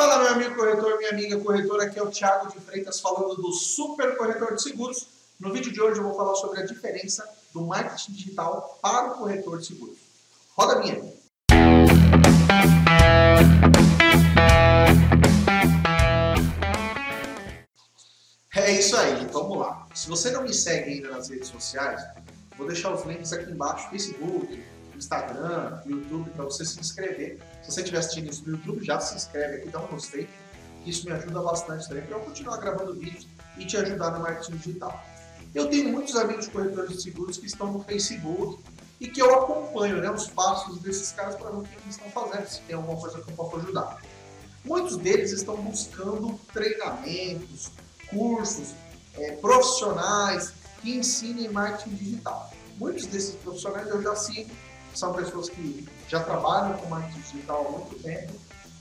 Fala, meu amigo corretor, minha amiga corretora, aqui é o Thiago de Freitas falando do Super Corretor de Seguros. No vídeo de hoje eu vou falar sobre a diferença do marketing digital para o corretor de seguros. Roda a vinheta. É isso aí, vamos lá. Se você não me segue ainda nas redes sociais, vou deixar os links aqui embaixo, Facebook, Instagram, YouTube, para você se inscrever. Se você estiver assistindo isso no YouTube, já se inscreve aqui, dá um gostei. Isso me ajuda bastante também para eu continuar gravando vídeos e te ajudar no marketing digital. Eu tenho muitos amigos corretores de seguros que estão no Facebook e que eu acompanho né, os passos desses caras para ver o que eles estão fazendo, se tem alguma coisa que eu possa ajudar. Muitos deles estão buscando treinamentos, cursos é, profissionais que ensinem marketing digital. Muitos desses profissionais eu já sigo, são pessoas que já trabalham com marketing digital há muito tempo,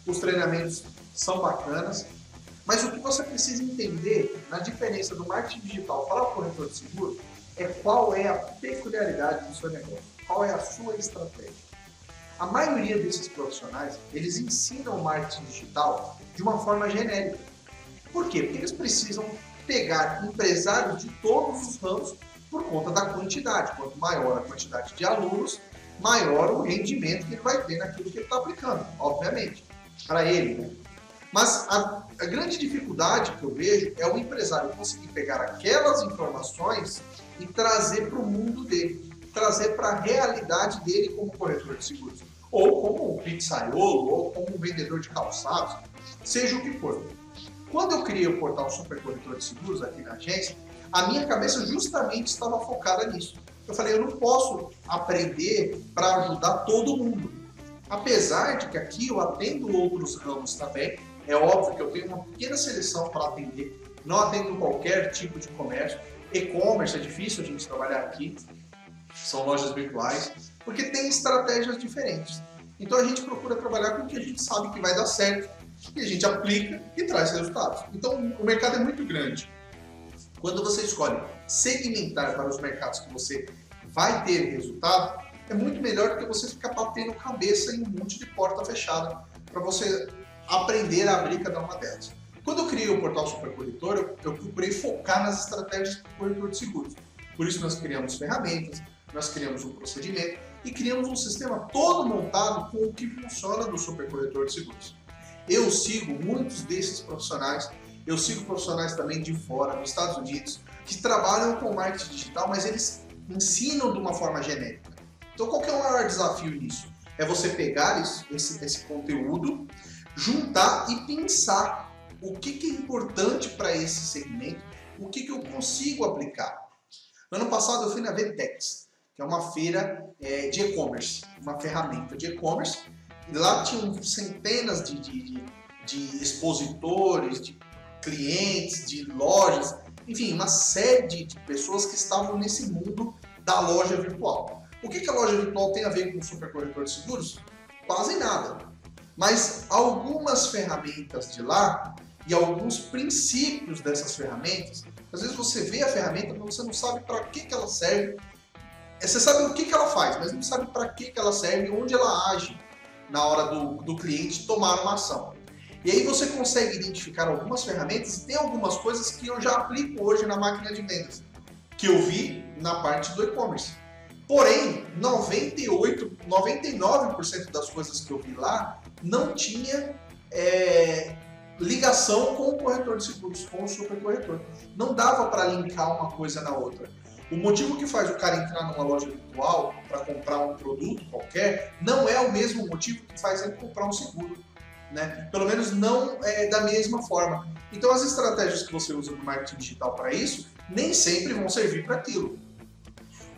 os treinamentos são bacanas, mas o que você precisa entender na diferença do marketing digital para o corretor de seguro é qual é a peculiaridade do seu negócio, qual é a sua estratégia. A maioria desses profissionais, eles ensinam o marketing digital de uma forma genérica. Por quê? Porque eles precisam pegar empresários de todos os ramos por conta da quantidade. Quanto maior a quantidade de alunos, maior o rendimento que ele vai ter naquilo que ele está aplicando, obviamente, para ele. Né? Mas a, a, grande dificuldade que eu vejo é o empresário conseguir pegar aquelas informações e trazer para o mundo dele, trazer para a realidade dele como corretor de seguros, ou como um pizzaiolo, ou como um vendedor de calçados, seja o que for. Quando eu criei o portal Super Corretor de Seguros aqui na agência, a minha cabeça justamente estava focada nisso. Eu falei, eu não posso aprender para ajudar todo mundo. Apesar de que aqui eu atendo outros ramos também, é óbvio que eu tenho uma pequena seleção para atender, não atendo qualquer tipo de comércio. E-commerce é difícil a gente trabalhar aqui, são lojas virtuais, porque tem estratégias diferentes. Então a gente procura trabalhar com o que a gente sabe que vai dar certo, que a gente aplica e traz resultados. Então o mercado é muito grande. Quando você escolhe segmentar para os mercados que você vai ter resultado, é muito melhor do que você ficar batendo cabeça em um monte de porta fechada para você aprender a abrir cada uma delas. Quando eu criei o portal Super Corretor, eu, procurei focar nas estratégias do corretor de seguros. Por isso nós criamos ferramentas, nós criamos um procedimento e criamos um sistema todo montado com o que funciona do Super Corretor de Seguros. Eu sigo muitos desses profissionais, eu sigo profissionais também de fora, nos Estados Unidos, que trabalham com marketing digital, mas eles ensinam de uma forma genérica. Então, qual que é o maior desafio nisso? É você pegar esse, esse conteúdo, juntar e pensar o que, que é importante para esse segmento, o que, que eu consigo aplicar. No ano passado eu fui na VTEX, que é uma feira é, de e-commerce, uma ferramenta de e-commerce, e lá tinham centenas de, de, de expositores, de clientes, de lojas, enfim, uma série de, pessoas que estavam nesse mundo da loja virtual. O que, que a loja virtual tem a ver com o supercorretor de seguros? Quase nada. Mas algumas ferramentas de lá e alguns princípios dessas ferramentas, às vezes você vê a ferramenta, mas você não sabe para que, que ela serve. É, você sabe o que, que ela faz, mas não sabe para que, que ela serve e onde ela age na hora do, do cliente tomar uma ação. E aí você consegue identificar algumas ferramentas e tem algumas coisas que eu já aplico hoje na máquina de vendas, que eu vi na parte do e-commerce. Porém, 98, 99% das coisas que eu vi lá não tinha é, ligação com o corretor de seguros, com o super corretor. Não dava para linkar uma coisa na outra. O motivo que faz o cara entrar numa loja virtual para comprar um produto qualquer não é o mesmo motivo que faz ele comprar um seguro né? Pelo menos não é, da mesma forma. Então as estratégias que você usa no marketing digital para isso nem sempre vão servir para aquilo.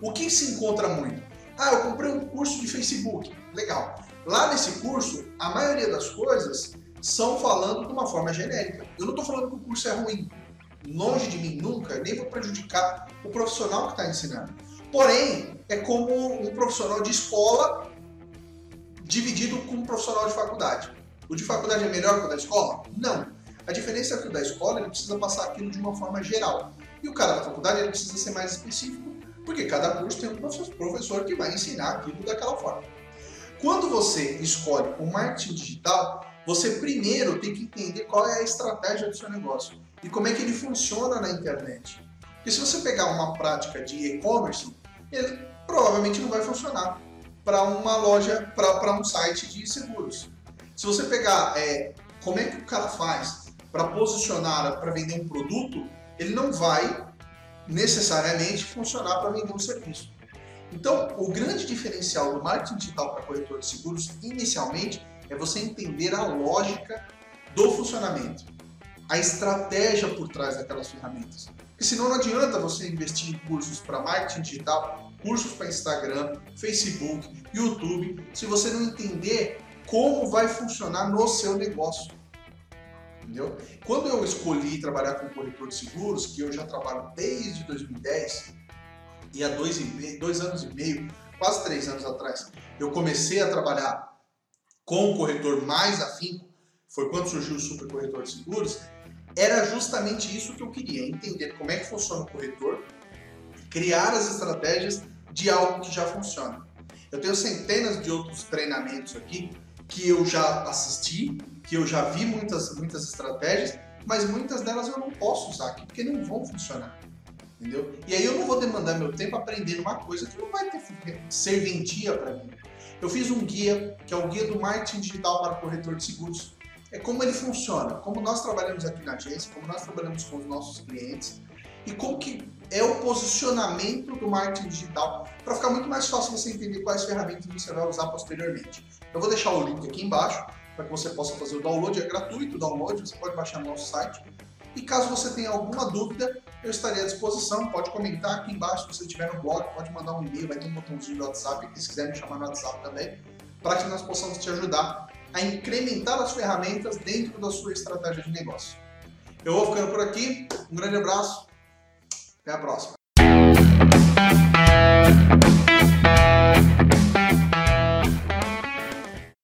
O que se encontra muito? Ah, eu comprei um curso de Facebook. Legal. Lá nesse curso, a maioria das coisas são falando de uma forma genérica. Eu não estou falando que o curso é ruim. Longe de mim nunca, nem vou prejudicar o profissional que está ensinando. Porém, é como um profissional de escola dividido com um profissional de faculdade. O de faculdade é melhor que o da escola? Não. A diferença é que o da escola ele precisa passar aquilo de uma forma geral. E o cara da faculdade ele precisa ser mais específico, porque cada curso tem um professor que vai ensinar aquilo daquela forma. Quando você escolhe o marketing digital, você primeiro tem que entender qual é a estratégia do seu negócio e como é que ele funciona na internet. Porque se você pegar uma prática de e-commerce, ele provavelmente não vai funcionar para uma loja, para um site de seguros. Se você pegar é, como é que o cara faz para posicionar, para vender um produto, ele não vai necessariamente funcionar para vender um serviço. Então, o grande diferencial do marketing digital para corretor de seguros, inicialmente, é você entender a lógica do funcionamento, a estratégia por trás daquelas ferramentas. Porque senão não adianta você investir em cursos para marketing digital, cursos para Instagram, Facebook, YouTube, se você não entender como vai funcionar no seu negócio. Entendeu? Quando eu escolhi trabalhar com corretor de seguros, que eu já trabalho desde 2010, e há dois, meio, dois anos e meio, quase três anos atrás, eu comecei a trabalhar com o corretor mais afinco, foi quando surgiu o super corretor de seguros, era justamente isso que eu queria, entender como é que funciona o corretor, criar as estratégias de algo que já funciona. Eu tenho centenas de outros treinamentos aqui que eu já assisti, que eu já vi muitas, muitas estratégias, mas muitas delas eu não posso usar aqui porque não vão funcionar. Entendeu? E aí eu não vou demandar meu tempo aprendendo uma coisa que não vai ter serventia para mim. Eu fiz um guia, que é o guia do marketing digital para corretor de seguros. É como ele funciona, como nós trabalhamos aqui na agência, como nós trabalhamos com os nossos clientes e como que é o posicionamento do marketing digital para ficar muito mais fácil você entender quais ferramentas você vai usar posteriormente. Eu vou deixar o link aqui embaixo para que você possa fazer o download, é gratuito o download, você pode baixar no nosso site. E caso você tenha alguma dúvida, eu estarei à disposição, pode comentar aqui embaixo, se você estiver no blog, pode mandar um e-mail, vai ter um botãozinho do WhatsApp, se quiser me chamar no WhatsApp também, para que nós possamos te ajudar a incrementar as ferramentas dentro da sua estratégia de negócio. Eu vou ficando por aqui, um grande abraço, até a próxima.